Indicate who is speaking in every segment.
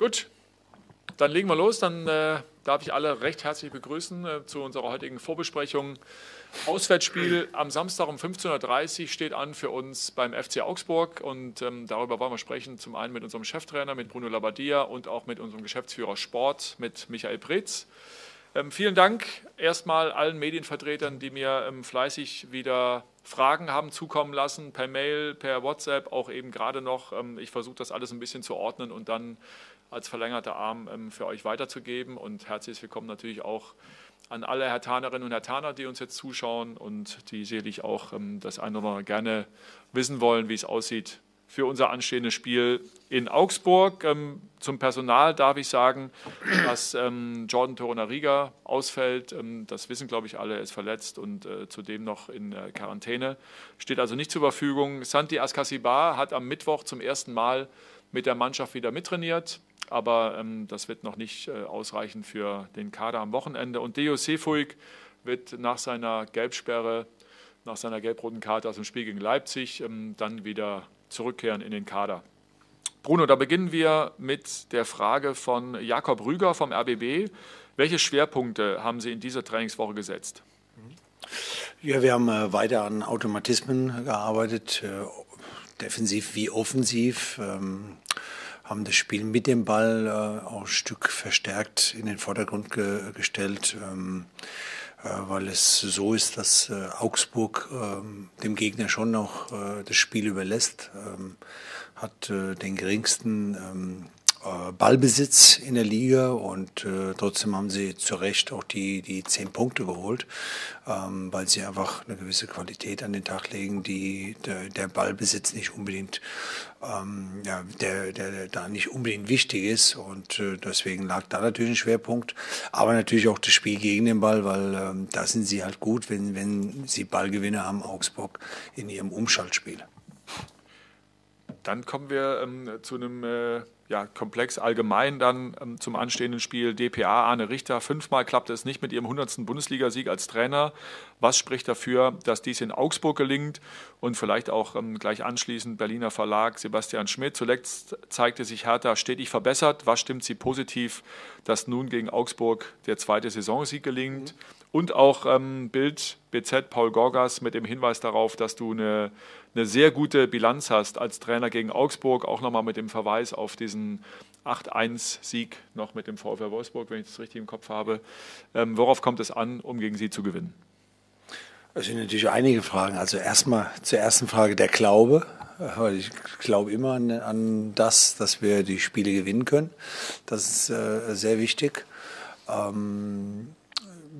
Speaker 1: Gut, dann legen wir los. Dann äh, darf ich alle recht herzlich begrüßen äh, zu unserer heutigen Vorbesprechung. Auswärtsspiel am Samstag um 15.30 Uhr steht an für uns beim FC Augsburg und ähm, darüber wollen wir sprechen. Zum einen mit unserem Cheftrainer, mit Bruno Labbadia und auch mit unserem Geschäftsführer Sport, mit Michael Pretz. Ähm, vielen Dank erstmal allen Medienvertretern, die mir ähm, fleißig wieder Fragen haben zukommen lassen, per Mail, per WhatsApp, auch eben gerade noch. Ähm, ich versuche das alles ein bisschen zu ordnen und dann als verlängerter Arm ähm, für euch weiterzugeben. Und herzlich willkommen natürlich auch an alle Herr Tanerinnen und Herr Taner, die uns jetzt zuschauen und die sicherlich auch ähm, das eine oder andere gerne wissen wollen, wie es aussieht für unser anstehendes Spiel in Augsburg. Ähm, zum Personal darf ich sagen, dass Jordan Torunariga ausfällt. das wissen, glaube ich, alle. Er ist verletzt und äh, zudem noch in äh, Quarantäne. Steht also nicht zur Verfügung. Santi Askasibar hat am Mittwoch zum ersten Mal mit der Mannschaft wieder mittrainiert aber ähm, das wird noch nicht äh, ausreichen für den Kader am Wochenende. Und Deo Sefuig wird nach seiner Gelbsperre, nach seiner gelb-roten Karte aus dem Spiel gegen Leipzig ähm, dann wieder zurückkehren in den Kader. Bruno, da beginnen wir mit der Frage von Jakob Rüger vom RBB. Welche Schwerpunkte haben Sie in dieser Trainingswoche gesetzt?
Speaker 2: Ja, wir haben äh, weiter an Automatismen gearbeitet, äh, defensiv wie offensiv. Ähm, haben das Spiel mit dem Ball äh, auch ein Stück verstärkt in den Vordergrund ge gestellt, ähm, äh, weil es so ist, dass äh, Augsburg ähm, dem Gegner schon noch äh, das Spiel überlässt, ähm, hat äh, den geringsten ähm, äh, Ballbesitz in der Liga und äh, trotzdem haben sie zu Recht auch die, die zehn Punkte geholt, ähm, weil sie einfach eine gewisse Qualität an den Tag legen, die der, der Ballbesitz nicht unbedingt, ähm, ja, der, der, der da nicht unbedingt wichtig ist und äh, deswegen lag da natürlich ein Schwerpunkt, aber natürlich auch das Spiel gegen den Ball, weil ähm, da sind sie halt gut, wenn, wenn sie Ballgewinne haben, Augsburg in ihrem Umschaltspiel.
Speaker 1: Dann kommen wir ähm, zu einem äh, ja, Komplex allgemein dann ähm, zum anstehenden Spiel DPA Arne Richter. Fünfmal klappte es nicht mit ihrem 100. Bundesligasieg als Trainer. Was spricht dafür, dass dies in Augsburg gelingt? Und vielleicht auch ähm, gleich anschließend Berliner Verlag Sebastian Schmidt. Zuletzt zeigte sich Hertha stetig verbessert. Was stimmt Sie positiv, dass nun gegen Augsburg der zweite Saisonsieg gelingt? Mhm. Und auch ähm, Bild BZ Paul Gorgas mit dem Hinweis darauf, dass du eine eine sehr gute Bilanz hast als Trainer gegen Augsburg, auch nochmal mit dem Verweis auf diesen 8-1-Sieg noch mit dem VfL Wolfsburg, wenn ich das richtig im Kopf habe. Ähm, worauf kommt es an, um gegen Sie zu gewinnen?
Speaker 2: Es sind natürlich einige Fragen. Also erstmal zur ersten Frage der Glaube. Ich glaube immer an, an, das, dass wir die Spiele gewinnen können. Das ist äh, sehr wichtig. Ähm,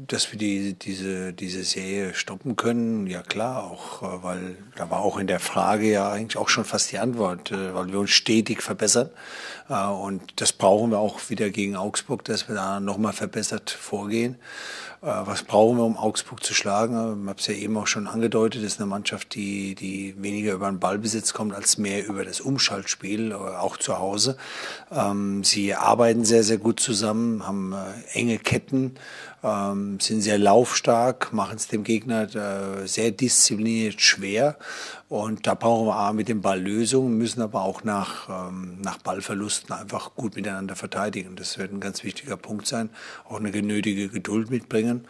Speaker 2: dass wir die, diese, diese Serie stoppen können, ja klar, auch, äh, weil da war auch in der Frage ja eigentlich auch schon fast die Antwort, äh, weil wir uns stetig verbessern. Äh, und das brauchen wir auch wieder gegen Augsburg, dass wir da nochmal verbessert vorgehen. Was brauchen wir, um Augsburg zu schlagen? Ich habe es ja eben auch schon angedeutet, das ist eine Mannschaft, die, die weniger über den Ballbesitz kommt, als mehr über das Umschaltspiel, auch zu Hause. Ähm, sie arbeiten sehr, sehr gut zusammen, haben enge Ketten ähm, sind sehr laufstark, machen es dem Gegner äh, sehr diszipliniert schwer. Und da brauchen wir A mit dem Ball Lösungen, müssen aber auch nach, ähm, nach Ballverlusten einfach gut miteinander verteidigen. Das wird ein ganz wichtiger Punkt sein. Auch eine genötige Geduld mitbringen.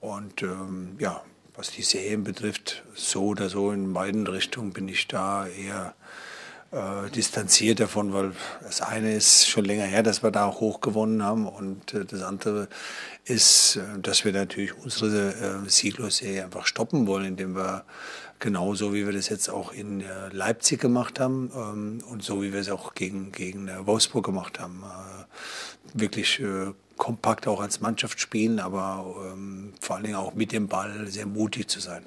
Speaker 2: Und ähm, ja, was die Serien betrifft, so oder so in beiden Richtungen bin ich da eher äh, distanziert davon, weil das eine ist schon länger her, dass wir da auch hoch gewonnen haben und äh, das andere ist, äh, dass wir natürlich unsere äh, Sieglos-Serie einfach stoppen wollen, indem wir genauso wie wir das jetzt auch in äh, Leipzig gemacht haben ähm, und so wie wir es auch gegen, gegen äh, Wolfsburg gemacht haben, äh, wirklich kompakt auch als Mannschaft spielen, aber ähm, vor allen Dingen auch mit dem Ball sehr mutig zu sein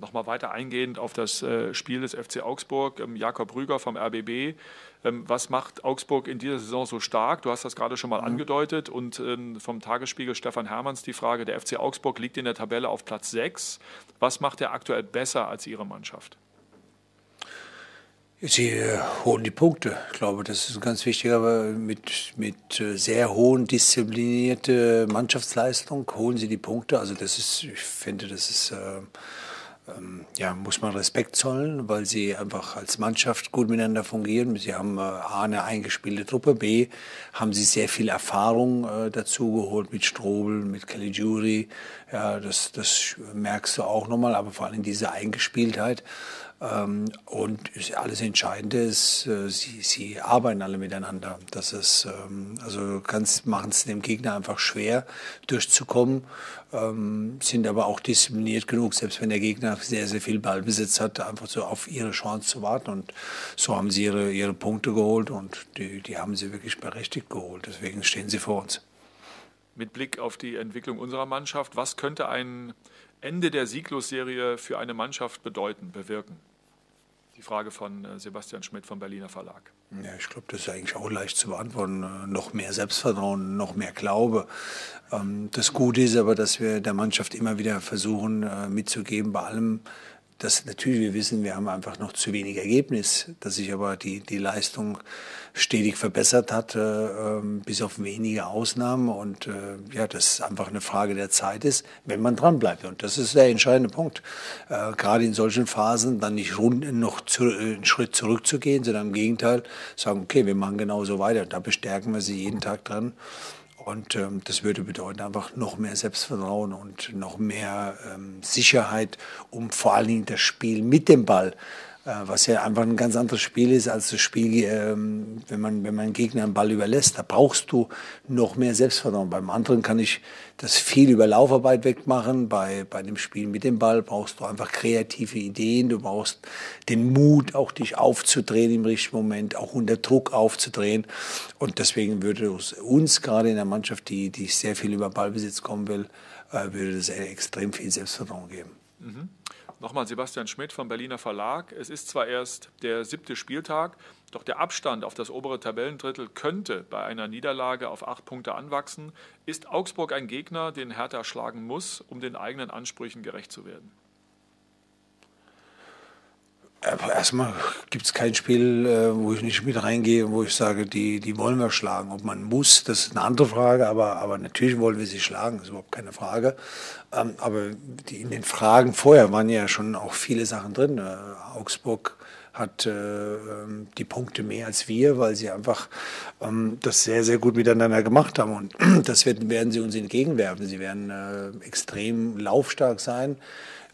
Speaker 1: nochmal weiter eingehend auf das äh, Spiel des FC Augsburg, ähm, Jakob Rüger vom RBB. Ähm, was macht Augsburg in dieser Saison so stark? Du hast das gerade schon mal mhm. angedeutet. Und ähm, vom Tagesspiegel Stefan Hermanns die Frage, der FC Augsburg liegt in der Tabelle auf Platz 6. Was macht er aktuell besser als Ihre Mannschaft?
Speaker 2: Sie äh, holen die Punkte. Ich glaube, das ist ganz wichtig, aber mit, mit äh, sehr hohen disziplinierte Mannschaftsleistung holen sie die Punkte. Also das ist, ich finde, das ist äh, ja, muss man Respekt zollen, weil sie einfach als Mannschaft gut miteinander fungieren. Sie haben äh, A, eine eingespielte Truppe, B, haben sie sehr viel Erfahrung äh, dazu geholt mit Strobel, mit Caligiuri. Ja, das, das merkst du auch nochmal, aber vor allem diese Eingespieltheit. Ähm, und alles Entscheidende ist, äh, sie, sie arbeiten alle miteinander. Das ist, ähm, also ganz machen es dem Gegner einfach schwer, durchzukommen, ähm, sind aber auch diszipliniert genug, selbst wenn der Gegner sehr, sehr viel Ballbesitz hat, einfach so auf ihre Chance zu warten. Und so haben sie ihre, ihre Punkte geholt und die, die haben sie wirklich berechtigt geholt. Deswegen stehen sie vor uns.
Speaker 1: Mit Blick auf die Entwicklung unserer Mannschaft, was könnte ein Ende der Sieglosserie für eine Mannschaft bedeuten, bewirken? Die Frage von äh, Sebastian Schmidt vom Berliner Verlag.
Speaker 2: Ja, ich glaube, das ist eigentlich auch leicht zu beantworten. Äh, noch mehr Selbstvertrauen, noch mehr Glaube. Ähm, das Gute ist aber, dass wir der Mannschaft immer wieder versuchen äh, mitzugeben, bei allem, dass natürlich wir wissen, wir haben einfach noch zu wenig Ergebnis, dass sich aber die, die Leistung stetig verbessert hat, äh, ähm, bis auf wenige Ausnahmen. Und äh, ja, das einfach eine Frage der Zeit ist, wenn man dranbleibt. Und das ist der entscheidende Punkt. Äh, gerade in solchen Phasen dann nicht rund, noch zu, äh, einen Schritt zurückzugehen, sondern im Gegenteil sagen, okay, wir machen genauso weiter. Da bestärken wir sie jeden Tag dran. Und ähm, das würde bedeuten einfach noch mehr Selbstvertrauen und noch mehr ähm, Sicherheit, um vor allen Dingen das Spiel mit dem Ball was ja einfach ein ganz anderes Spiel ist als das Spiel, ähm, wenn man, wenn man Gegner einen Ball überlässt. Da brauchst du noch mehr Selbstvertrauen. Beim anderen kann ich das viel über Laufarbeit wegmachen. Bei, bei dem Spiel mit dem Ball brauchst du einfach kreative Ideen. Du brauchst den Mut, auch dich aufzudrehen im richtigen Moment, auch unter Druck aufzudrehen. Und deswegen würde es uns gerade in der Mannschaft, die, die sehr viel über Ballbesitz kommen will, äh, würde es extrem viel Selbstvertrauen geben.
Speaker 1: Mhm. Nochmal Sebastian Schmidt vom Berliner Verlag. Es ist zwar erst der siebte Spieltag, doch der Abstand auf das obere Tabellendrittel könnte bei einer Niederlage auf acht Punkte anwachsen. Ist Augsburg ein Gegner, den Hertha schlagen muss, um den eigenen Ansprüchen gerecht zu werden?
Speaker 2: Aber erstmal gibt es kein Spiel, äh, wo ich nicht mit reingehe, wo ich sage, die, die wollen wir schlagen. Ob man muss, das ist eine andere Frage, aber, aber natürlich wollen wir sie schlagen, ist überhaupt keine Frage. Ähm, aber die, in den Fragen vorher waren ja schon auch viele Sachen drin. Äh, Augsburg hat äh, ähm, die Punkte mehr als wir, weil sie einfach ähm, das sehr, sehr gut miteinander gemacht haben. Und das werden, werden sie uns entgegenwerfen. Sie werden extrem laufstark sein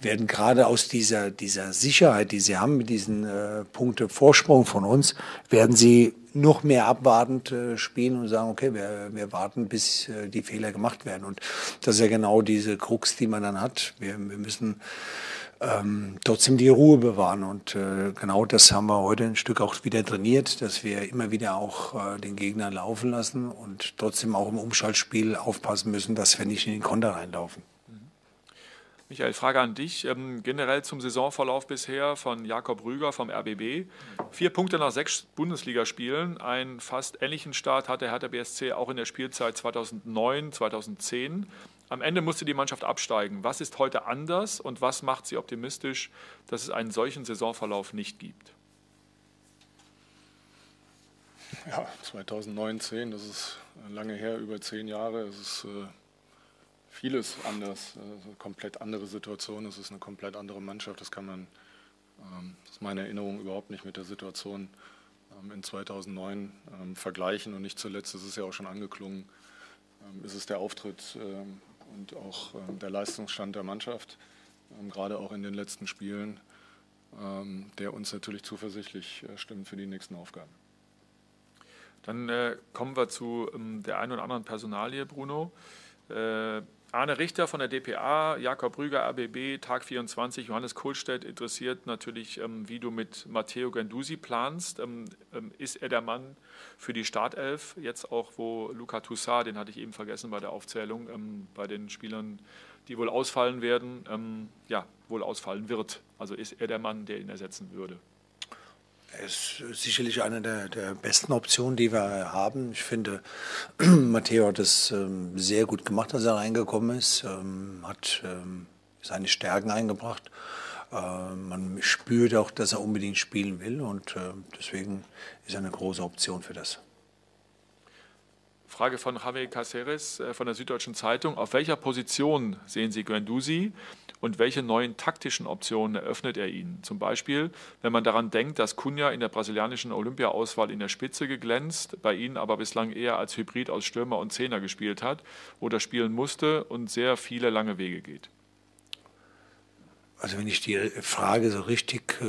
Speaker 2: werden gerade aus dieser, dieser Sicherheit, die sie haben mit diesen äh, Punkte Vorsprung von uns, werden sie noch mehr abwartend äh, spielen und sagen, okay, wir, wir warten, bis äh, die Fehler gemacht werden. Und das ist ja genau diese Krux, die man dann hat. Wir, wir müssen ähm, trotzdem die Ruhe bewahren. Und äh, genau das haben wir heute ein Stück auch wieder trainiert, dass wir immer wieder auch äh, den Gegner laufen lassen und trotzdem auch im Umschaltspiel aufpassen müssen, dass wir nicht in den Konter reinlaufen.
Speaker 1: Michael, Frage an dich. Ähm, generell zum Saisonverlauf bisher von Jakob Rüger vom RBB. Vier Punkte nach sechs Bundesligaspielen. Einen fast ähnlichen Start hatte Hertha BSC auch in der Spielzeit 2009, 2010. Am Ende musste die Mannschaft absteigen. Was ist heute anders und was macht sie optimistisch, dass es einen solchen Saisonverlauf nicht gibt?
Speaker 3: Ja, 2019, das ist lange her, über zehn Jahre. Es ist äh vieles anders, also komplett andere Situation, es ist eine komplett andere Mannschaft, das kann man, ähm, das ist meine Erinnerung überhaupt nicht mit der Situation ähm, in 2009 ähm, vergleichen und nicht zuletzt, das ist ja auch schon angeklungen, ist es der Auftritt und auch der Leistungsstand der Mannschaft, gerade auch in den letzten Spielen, der uns natürlich zuversichtlich äh, stimmt für die nächsten Aufgaben.
Speaker 1: Dann äh, kommen wir zu der einen oder anderen Personalie, Bruno. Äh, Arne Richter von der DPA, Jakob Rüger, ABB, Tag 24, Johannes Kohlstedt interessiert natürlich, ähm, wie du mit Matteo Gandusi planst. Ähm, ähm, ist er der Mann für die Startelf? Jetzt auch, wo Luca Toussaint, den hatte ich eben vergessen bei der Aufzählung, bei den Spielern, die wohl ausfallen werden, ja, wohl ausfallen wird. Also ist er der Mann, der ihn ersetzen würde?
Speaker 2: Ist sicherlich eine der, der, besten Optionen, die wir haben. Ich finde, Matteo hat es ähm, sehr gut gemacht, als er reingekommen ist, ähm, hat ähm, seine Stärken eingebracht. Äh, man spürt auch, dass er unbedingt spielen will und äh, deswegen ist er eine große Option für das.
Speaker 1: Frage von Javier Caceres äh, von der Süddeutschen Zeitung. Auf welcher Position sehen Sie Guendouzi und welche neuen taktischen Optionen eröffnet er Ihnen? Zum Beispiel, wenn man daran denkt, dass Cunha in der brasilianischen Olympia-Auswahl in der Spitze geglänzt, bei Ihnen aber bislang eher als Hybrid aus Stürmer und Zehner gespielt hat oder spielen musste und sehr viele lange Wege geht.
Speaker 2: Also wenn ich die Frage so richtig äh,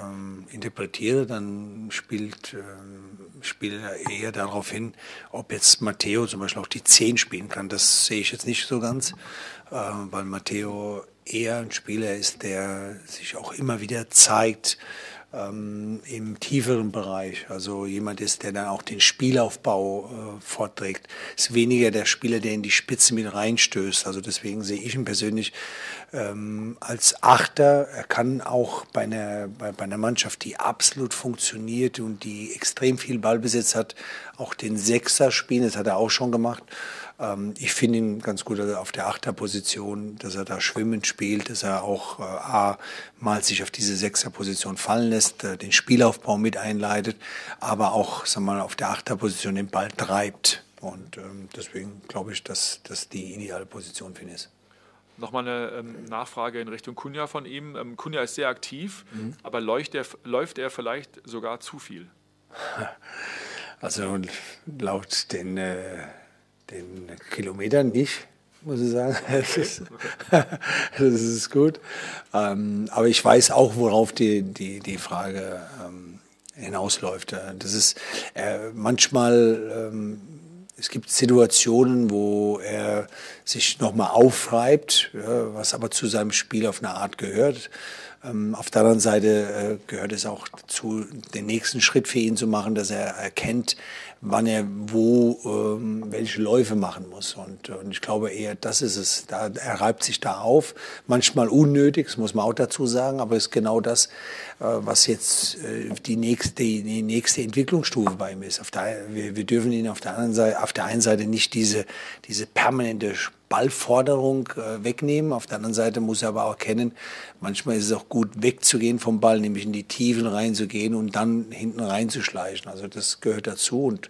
Speaker 2: ähm, interpretiere, dann spielt, äh, spielt er eher darauf hin, ob jetzt Matteo zum Beispiel auch die 10 spielen kann. Das sehe ich jetzt nicht so ganz, äh, weil Matteo eher ein Spieler ist, der sich auch immer wieder zeigt, ähm, im tieferen Bereich. Also jemand ist, der dann auch den Spielaufbau äh, fortträgt. Ist weniger der Spieler, der in die Spitze mit reinstößt. Also deswegen sehe ich ihn persönlich ähm, als Achter. Er kann auch bei einer, bei, bei einer Mannschaft, die absolut funktioniert und die extrem viel Ballbesitz hat, auch den Sechser spielen. Das hat er auch schon gemacht. Ähm, ich finde ihn ganz gut auf der Achterposition, dass er da schwimmend spielt, dass er auch äh, A, mal sich auf diese Sechserposition fallen lässt, äh, den Spielaufbau mit einleitet, aber auch sag mal, auf der Achterposition den Ball treibt. Und ähm, deswegen glaube ich, dass das die ideale Position für ihn ist.
Speaker 1: Nochmal eine ähm, Nachfrage in Richtung Kunja von ihm. Ähm, Kunja ist sehr aktiv, mhm. aber läuft er, läuft er vielleicht sogar zu viel?
Speaker 2: Also laut den äh, den Kilometern nicht, muss ich sagen. Das ist, das ist gut. Ähm, aber ich weiß auch, worauf die, die, die Frage ähm, hinausläuft. Das ist äh, manchmal, ähm, es gibt Situationen, wo er sich nochmal aufreibt, ja, was aber zu seinem Spiel auf eine Art gehört. Ähm, auf der anderen Seite äh, gehört es auch dazu, den nächsten Schritt für ihn zu machen, dass er erkennt, wann er wo ähm, welche Läufe machen muss. Und, ich glaube eher, das ist es. Er reibt sich da auf. Manchmal unnötig, das muss man auch dazu sagen, aber es ist genau das, äh, was jetzt äh, die, nächste, die nächste Entwicklungsstufe bei ihm ist. Auf der, wir, wir dürfen ihn auf der, anderen Seite, auf der einen Seite nicht diese, diese permanente Ballforderung äh, wegnehmen. Auf der anderen Seite muss er aber auch erkennen, manchmal ist es auch gut wegzugehen vom Ball, nämlich in die Tiefen reinzugehen und dann hinten reinzuschleichen. Also das gehört dazu und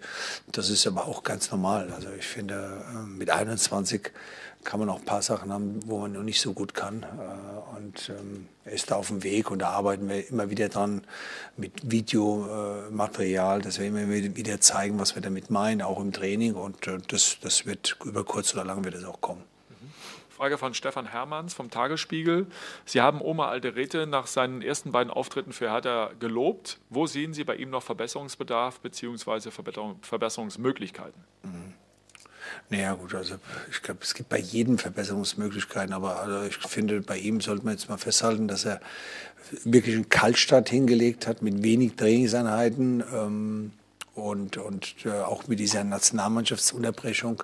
Speaker 2: das ist aber auch ganz normal. Also ich finde, äh, mit 21 kann man auch ein paar Sachen haben, wo man noch nicht so gut kann. Äh, und ähm, er ist da auf dem Weg und da arbeiten wir immer wieder dran mit Videomaterial, dass wir immer wieder zeigen, was wir damit meinen, auch im Training. Und äh, das, das wird über kurz oder lang wird es auch kommen.
Speaker 1: Frage von Stefan Hermanns vom Tagesspiegel. Sie haben Oma Alderete nach seinen ersten beiden Auftritten für Hertha gelobt. Wo sehen Sie bei ihm noch Verbesserungsbedarf bzw. Verbesserungsmöglichkeiten? Mhm.
Speaker 2: Naja gut, also ich glaube, es gibt bei jedem Verbesserungsmöglichkeiten, aber also ich finde, bei ihm sollte man jetzt mal festhalten, dass er wirklich einen Kaltstart hingelegt hat mit wenig Trainingseinheiten. Ähm, und, und äh, auch mit dieser Nationalmannschaftsunterbrechung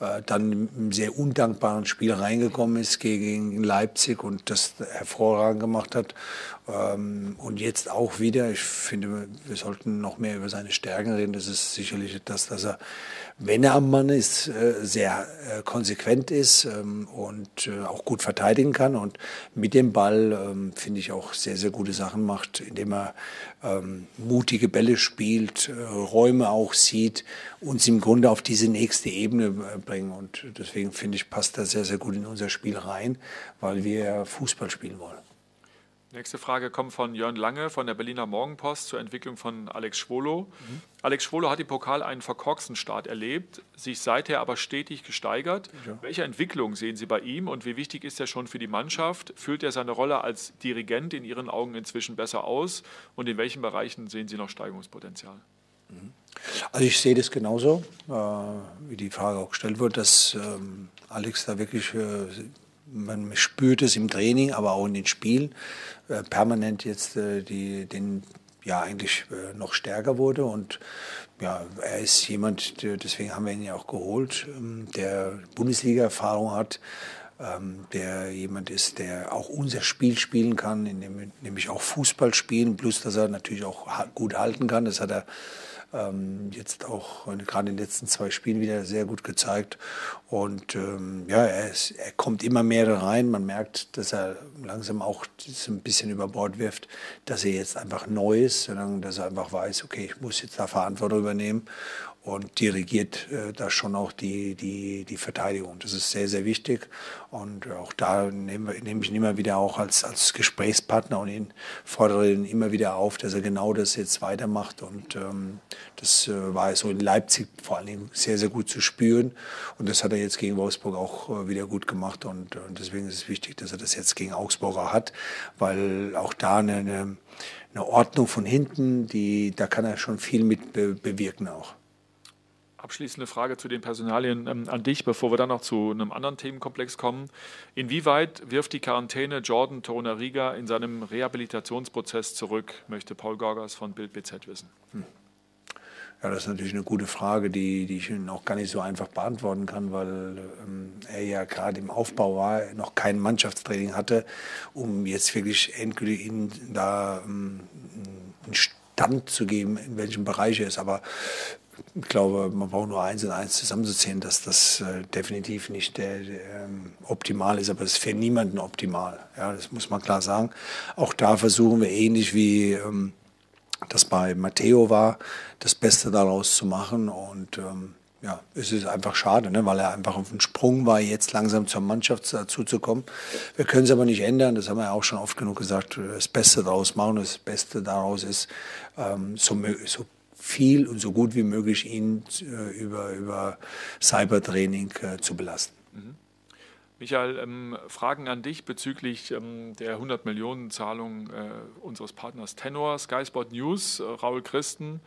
Speaker 2: äh, dann im sehr undankbaren Spiel reingekommen ist gegen Leipzig und das hervorragend gemacht hat. Ähm, und jetzt auch wieder, ich finde, wir sollten noch mehr über seine Stärken reden. Das ist sicherlich das, dass er wenn er am Mann ist, äh, sehr äh, konsequent ist ähm, und äh, auch gut verteidigen kann und mit dem Ball, ähm, finde ich, auch sehr, sehr gute Sachen macht, indem er ähm, mutige Bälle spielt, Räume auch sieht, uns im Grunde auf diese nächste Ebene bringen. Und deswegen finde ich, passt er sehr, sehr gut in unser Spiel rein, weil wir Fußball spielen wollen.
Speaker 1: Nächste Frage kommt von Jörn Lange von der Berliner Morgenpost zur Entwicklung von Alex Schwolo. Mhm. Alex Schwolo hat im Pokal einen verkorksten Start erlebt, sich seither aber stetig gesteigert. Ja. Welche Entwicklung sehen Sie bei ihm und wie wichtig ist er schon für die Mannschaft? Füllt er seine Rolle als Dirigent in Ihren Augen inzwischen besser aus? Und in welchen Bereichen sehen Sie noch Steigungspotenzial?
Speaker 2: Mhm. Also ich sehe das genauso, äh, wie die Frage auch gestellt wird, dass ähm, Alex da wirklich äh, man spürt es im Training, aber auch in den Spielen, permanent jetzt äh, die, den, ja eigentlich äh, noch stärker wurde und ja, er ist jemand, deswegen haben wir ihn ja auch geholt, ähm, der Bundesliga-Erfahrung hat, ähm, der jemand ist, der auch unser Spiel spielen kann, nämlich auch Fußball spielen, plus dass er natürlich auch gut halten kann. Das hat er ähm, jetzt auch gerade in den letzten zwei Spielen wieder sehr gut gezeigt. Und ähm, ja, er, ist, er, kommt immer mehr rein. Man merkt, dass er langsam auch ein bisschen über Bord wirft, dass er jetzt einfach neu ist, sondern dass er einfach weiß, okay, ich muss jetzt da Verantwortung übernehmen. Und dirigiert äh, da schon auch die, die, die Verteidigung. Das ist sehr, sehr wichtig. Und auch da nehme, nehme ich ihn immer wieder auch als, als Gesprächspartner und ihn fordere ihn immer wieder auf, dass er genau das jetzt weitermacht. Und ähm, das äh, war so in Leipzig vor allen Dingen sehr, sehr gut zu spüren. Und das hat er jetzt gegen Wolfsburg auch äh, wieder gut gemacht. Und, und deswegen ist es wichtig, dass er das jetzt gegen Augsburger hat, weil auch da eine, eine, eine Ordnung von hinten, die, da kann er schon viel mit be bewirken auch.
Speaker 1: Abschließende Frage zu den Personalien ähm, an dich, bevor wir dann noch zu einem anderen Themenkomplex kommen. Inwieweit wirft die Quarantäne Jordan Torunariga in seinem Rehabilitationsprozess zurück, möchte Paul Gorgas von Bild BZ wissen. Hm.
Speaker 2: Ja, das ist natürlich eine gute Frage, die, die ich auch gar nicht so einfach beantworten kann, weil ähm, er ja gerade im Aufbau war, noch kein Mannschaftstraining hatte, um jetzt wirklich endgültig ihn da ähm, einen Stand zu geben, in welchem Bereich er ist. Aber ich glaube, man braucht nur eins und eins zusammenzuzählen, dass das äh, definitiv nicht der, der ähm, optimal ist, aber es ist für niemanden optimal. Ja, das muss man klar sagen. Auch da versuchen wir ähnlich wie ähm, das bei Matteo war, das Beste daraus zu machen. Und ähm, ja, es ist einfach schade, ne, weil er einfach auf dem Sprung war, jetzt langsam zur Mannschaft dazu zu kommen. Wir können es aber nicht ändern, das haben wir ja auch schon oft genug gesagt, das Beste daraus machen. Das Beste daraus ist, ähm, so, so viel und so gut wie möglich ihn äh, über, über Cybertraining äh, zu belasten. Mhm.
Speaker 1: Michael, ähm, Fragen an dich bezüglich ähm, der 100 Millionen Zahlung äh, unseres Partners Tenor, Sky Sport News, äh, Raul Christen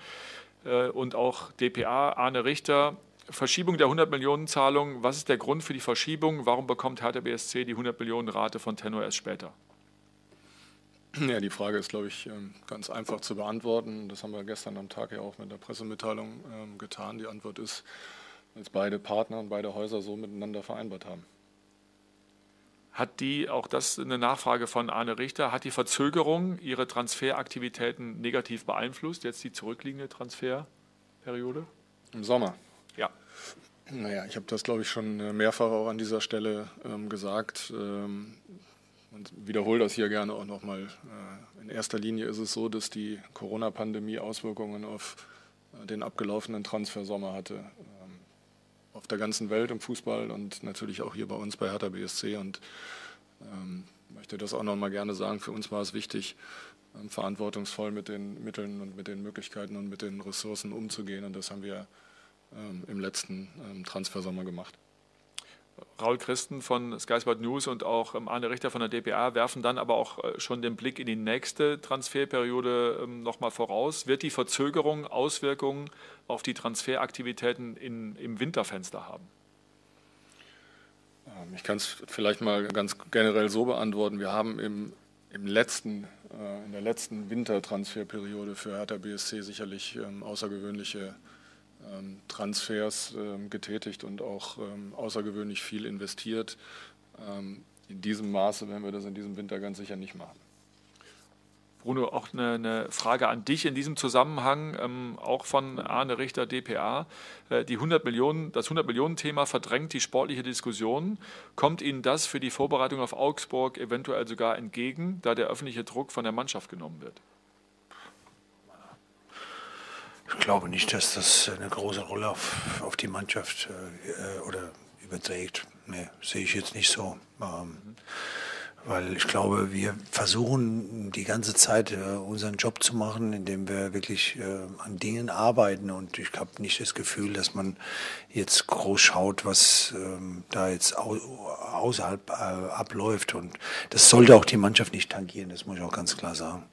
Speaker 1: äh, und auch DPA, Arne Richter. Verschiebung der 100 Millionen Zahlung, was ist der Grund für die Verschiebung? Warum bekommt Hertha BSC die 100 Millionen Rate von Tenor erst später?
Speaker 3: Ja, die Frage ist, glaube ich, ähm, ganz einfach zu beantworten. Das haben wir gestern am Tag ja auch mit der Pressemitteilung ähm, getan. Die Antwort ist, dass beide Partner und beide Häuser so miteinander vereinbart haben.
Speaker 1: Hat die, auch das eine Nachfrage von Arne Richter, hat die Verzögerung ihre Transferaktivitäten negativ beeinflusst, jetzt die zurückliegende Transferperiode?
Speaker 3: Im Sommer?
Speaker 1: Ja.
Speaker 3: Naja, ich habe das, glaube ich, schon mehrfach auch an dieser Stelle ähm, gesagt ähm, und wiederhole das hier gerne auch nochmal. Äh, in erster Linie ist es so, dass die Corona-Pandemie Auswirkungen auf äh, den abgelaufenen Transfersommer hatte auf der ganzen Welt im Fußball und natürlich auch hier bei uns bei Hertha BSC. Und ähm, möchte das auch noch mal gerne sagen. Für uns war es wichtig, ähm, verantwortungsvoll mit den Mitteln und mit den Möglichkeiten und mit den Ressourcen umzugehen. Und das haben wir ähm, im letzten ähm, Transfersommer gemacht.
Speaker 1: Raul Christen von Sky Sport News und auch ähm, Arne Richter von der DPA werfen dann aber auch äh, schon den Blick in die nächste Transferperiode ähm, nochmal voraus. Wird die Verzögerung Auswirkungen auf die Transferaktivitäten in, im Winterfenster haben?
Speaker 3: Ähm, ich kann es vielleicht mal ganz generell so beantworten. Wir haben im, im letzten, äh, in der letzten Wintertransferperiode für Hertha BSC sicherlich außergewöhnliche Transfers ähm, getätigt und auch ähm, außergewöhnlich viel investiert. in diesem Maße werden wir das in diesem Winter ganz sicher nicht machen.
Speaker 1: Bruno, auch eine, eine, Frage an dich in diesem Zusammenhang, ähm, auch von Arne Richter, DPA. Äh, die 100 Millionen, das 100-Millionen-Thema verdrängt die sportliche Diskussion. Kommt Ihnen das für die Vorbereitung auf Augsburg eventuell sogar entgegen, da der öffentliche Druck von der Mannschaft genommen wird?
Speaker 2: Ich glaube nicht, dass das eine große Rolle auf, auf die Mannschaft äh, oder überträgt. Nee, sehe ich jetzt nicht so. Ähm, weil ich glaube, wir versuchen die ganze Zeit äh, unseren Job zu machen, indem wir wirklich äh, an Dingen arbeiten. Und ich habe nicht das Gefühl, dass man jetzt groß schaut, was ähm, da jetzt au außerhalb äh, abläuft. Und das sollte auch die Mannschaft nicht tangieren, das muss ich auch ganz klar sagen.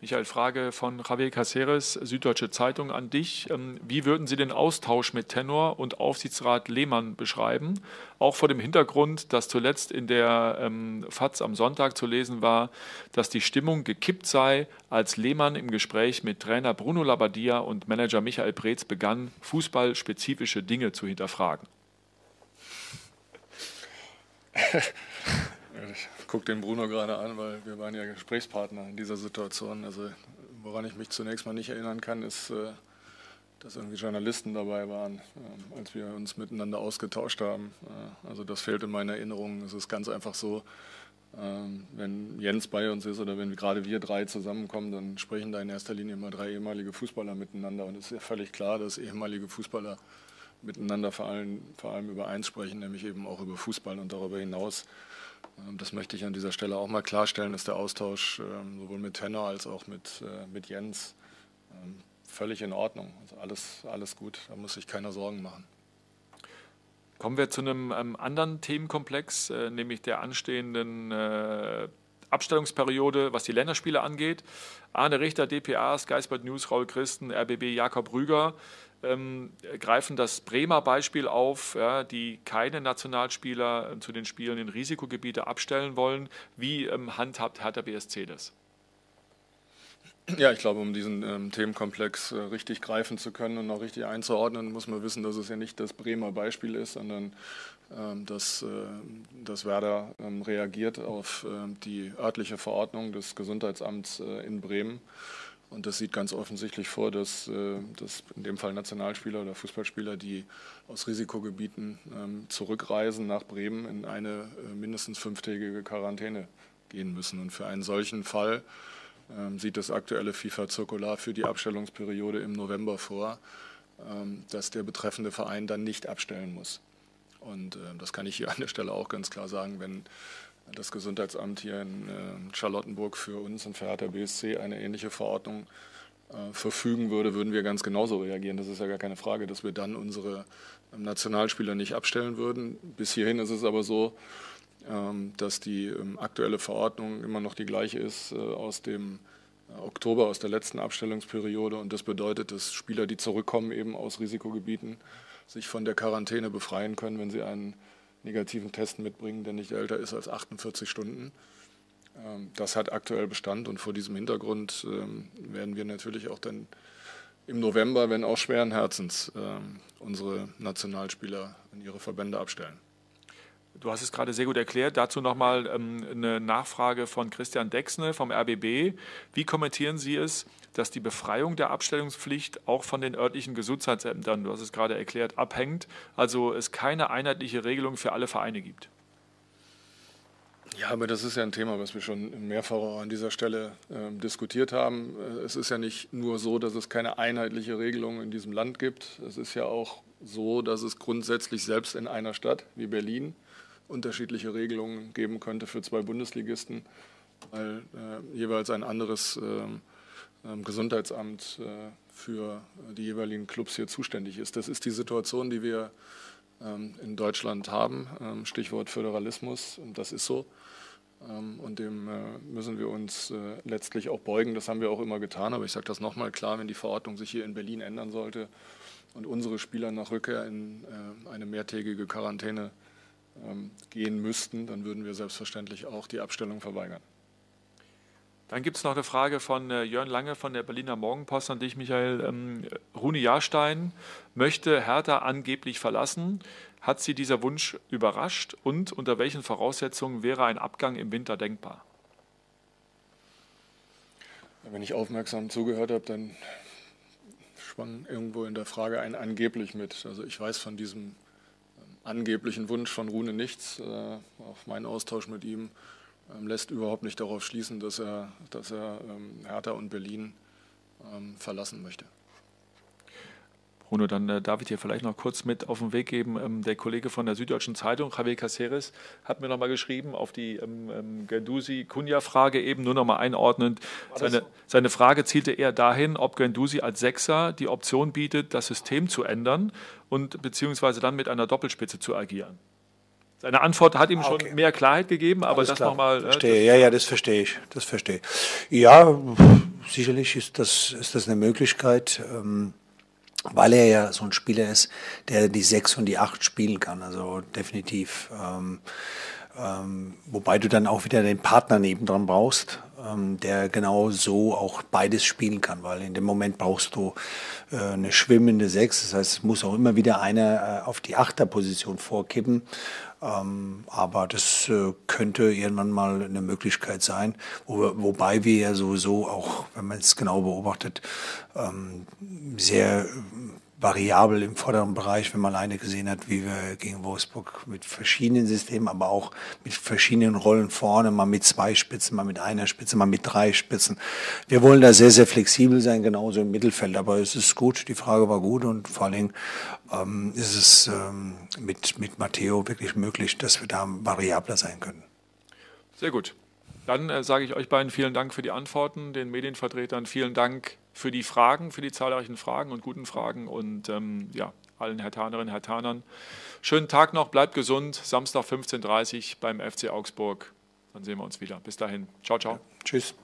Speaker 1: Michael, Frage von Javier Caceres, Süddeutsche Zeitung an dich. Ähm, wie würden Sie den Austausch mit Tenor und Aufsichtsrat Lehmann beschreiben? Auch vor dem Hintergrund, dass zuletzt in der ähm, FAZ am Sonntag zu lesen war, dass die Stimmung gekippt sei, als Lehmann im Gespräch mit Trainer Bruno Labbadia und Manager Michael Preetz begann, fußballspezifische Dinge zu hinterfragen.
Speaker 3: Gucke den Bruno gerade an, weil wir waren ja Gesprächspartner in dieser Situation. Also woran ich mich zunächst mal nicht erinnern kann, ist, äh, dass irgendwie Journalisten dabei waren, äh, als wir uns miteinander ausgetauscht haben. Äh, also das fehlt in meiner Erinnerung. Es ist ganz einfach so, Ähm, wenn Jens bei uns ist oder wenn gerade wir drei zusammenkommen, dann sprechen da in erster Linie immer drei ehemalige Fußballer miteinander. Und es ist ja völlig klar, dass ehemalige Fußballer miteinander vor allem, vor allem über eins sprechen, nämlich eben auch über Fußball und darüber hinaus. Ähm, das möchte ich an dieser Stelle auch mal klarstellen, dass der Austausch ähm, sowohl mit Tenor als auch mit, äh, mit Jens völlig in Ordnung. Also alles, alles gut, da muss sich keiner Sorgen machen.
Speaker 1: Kommen wir zu einem ähm, anderen Themenkomplex, äh, nämlich der anstehenden äh, Abstellungsperiode, was die Länderspiele angeht. Arne Richter, DPA, Sky Sport News, Raul Christen, RBB, Jakob Rüger ähm, greifen das Bremer Beispiel auf, ja, die keine Nationalspieler äh, zu den Spielen in Risikogebiete abstellen wollen. Wie ähm, handhabt Hertha BSC das?
Speaker 3: Ja, ich glaube, um diesen ähm, Themenkomplex äh, richtig greifen zu können und auch richtig einzuordnen, muss man wissen, dass es ja nicht das Bremer Beispiel ist, sondern ähm, dass, äh, dass Werder ähm, reagiert auf äh, die örtliche Verordnung des Gesundheitsamts äh, in Bremen. Und das sieht ganz offensichtlich vor, dass, äh, dass in dem Fall Nationalspieler oder Fußballspieler, die aus Risikogebieten ähm, zurückreisen nach Bremen, in eine äh, mindestens fünftägige Quarantäne gehen müssen. Und für einen solchen Fall ähm, sieht das aktuelle FIFA-Zirkular für die Abstellungsperiode im November vor, ähm, dass der betreffende Verein dann nicht abstellen muss. Und das kann ich hier an der Stelle auch ganz klar sagen, wenn das Gesundheitsamt hier in äh, Charlottenburg für uns und für Hertha BSC eine ähnliche Verordnung äh, verfügen würde, würden wir ganz genauso reagieren. Das ist ja gar keine Frage, dass wir dann unsere Nationalspieler nicht abstellen würden. Bis hierhin ist es aber so, ähm, dass die ähm, aktuelle Verordnung immer noch die gleiche ist äh, aus dem Oktober, aus der letzten Abstellungsperiode. Und das bedeutet, dass Spieler, die zurückkommen eben aus Risikogebieten, sich von der Quarantäne befreien können, wenn sie einen negativen Test mitbringen, der nicht älter ist als 48 Stunden. Ähm, das hat aktuell Bestand und vor diesem Hintergrund werden wir natürlich auch dann im November, wenn auch schweren Herzens, unsere Nationalspieler in ihre Verbände abstellen.
Speaker 1: Du hast es gerade sehr gut erklärt. Dazu nochmal ähm, eine Nachfrage von Christian Dexne vom RBB. Wie kommentieren Sie es, dass die Befreiung der Abstellungspflicht auch von den örtlichen Gesundheitsämtern, du hast es gerade erklärt, abhängt? Also es keine einheitliche Regelung für alle Vereine gibt?
Speaker 3: Ja, aber das ist ja ein Thema, was wir schon mehrfach an dieser Stelle äh, diskutiert haben. Äh, es ist ja nicht nur so, dass es keine einheitliche Regelung in diesem Land gibt. Es ist ja auch so, dass es grundsätzlich selbst in einer Stadt wie Berlin unterschiedliche Regelungen geben könnte für zwei Bundesligisten, weil äh, jeweils ein anderes ähm, Gesundheitsamt äh, für die jeweiligen Clubs hier zuständig ist. Das ist die Situation, die wir ähm, in Deutschland haben. Ähm, Stichwort Föderalismus, das ist so. Ähm, und dem äh, müssen wir uns äh, letztlich auch beugen. Das haben wir auch immer getan. Aber ich sage das nochmal klar, wenn die Verordnung sich hier in Berlin ändern sollte und unsere Spieler nach Rückkehr in eine mehrtägige Quarantäne ähm, gehen müssten, dann würden wir selbstverständlich auch die Abstellung verweigern.
Speaker 1: Dann gibt es noch eine Frage von äh, Jörn Lange von der Berliner Morgenpost an dich, Michael. Ähm, Rune Jahrstein möchte Hertha angeblich verlassen. Hat sie dieser Wunsch überrascht und unter welchen Voraussetzungen wäre ein Abgang im Winter denkbar?
Speaker 3: Wenn ich aufmerksam zugehört habe, dann schwang irgendwo in der Frage ein angeblich mit. Also ich weiß von diesem angeblichen Wunsch von Rune nichts. Äh, auch mein Austausch mit ihm ähm, lässt überhaupt nicht darauf schließen, dass er, dass er ähm, Hertha und Berlin ähm, verlassen möchte.
Speaker 1: Bruno, dann äh, darf ich dir vielleicht noch kurz mit auf den Weg geben. Ähm, der Kollege von der Süddeutschen Zeitung, Javier Caceres, hat mir noch mal geschrieben auf die ähm, ähm Gendusi-Kunja-Frage eben nur noch mal einordnend. Seine, seine, Frage zielte eher dahin, ob Gendusi als Sechser die Option bietet, das System zu ändern und beziehungsweise dann mit einer Doppelspitze zu agieren. Seine Antwort hat ihm ah, okay. schon mehr Klarheit gegeben, aber Alles das nochmal.
Speaker 2: Äh, verstehe, ja, ja, das verstehe ich. Das verstehe. Ja, sicherlich ist das, ist das eine Möglichkeit. Ähm, weil er ja so ein Spieler ist, der die sechs und die acht spielen kann. Also definitiv. Ähm, ähm, wobei du dann auch wieder den Partner nebendran brauchst, ähm, der genau so auch beides spielen kann, weil in dem Moment brauchst du äh, eine schwimmende Sechs. Das heißt, es muss auch immer wieder einer äh, auf die Achterposition vorkippen. Ähm, aber das äh, könnte irgendwann mal eine Möglichkeit sein, wo, wobei wir ja sowieso auch, wenn man es genau beobachtet, ähm, sehr variabel im vorderen Bereich, wenn man alleine gesehen hat, wie wir gegen Wolfsburg mit verschiedenen Systemen, aber auch mit verschiedenen Rollen vorne, mal mit zwei Spitzen, mal mit einer Spitze, mal mit drei Spitzen. Wir wollen da sehr, sehr flexibel sein, genauso im Mittelfeld, aber es ist gut, die Frage war gut und vor allen Dingen ähm, ist es ähm, mit, mit Matteo wirklich möglich, dass wir da variabler sein können.
Speaker 1: Sehr gut. Dann äh, sage ich euch beiden vielen Dank für die Antworten, den Medienvertretern vielen Dank für die Fragen, für die zahlreichen Fragen und guten Fragen und ähm, ja, allen Herr Tanerinnen, Herr Tanern. Schönen Tag noch, bleibt gesund. Samstag 15.30 Uhr beim FC Augsburg. Dann sehen wir uns wieder. Bis dahin. Ciao, ciao. Ja,
Speaker 2: tschüss.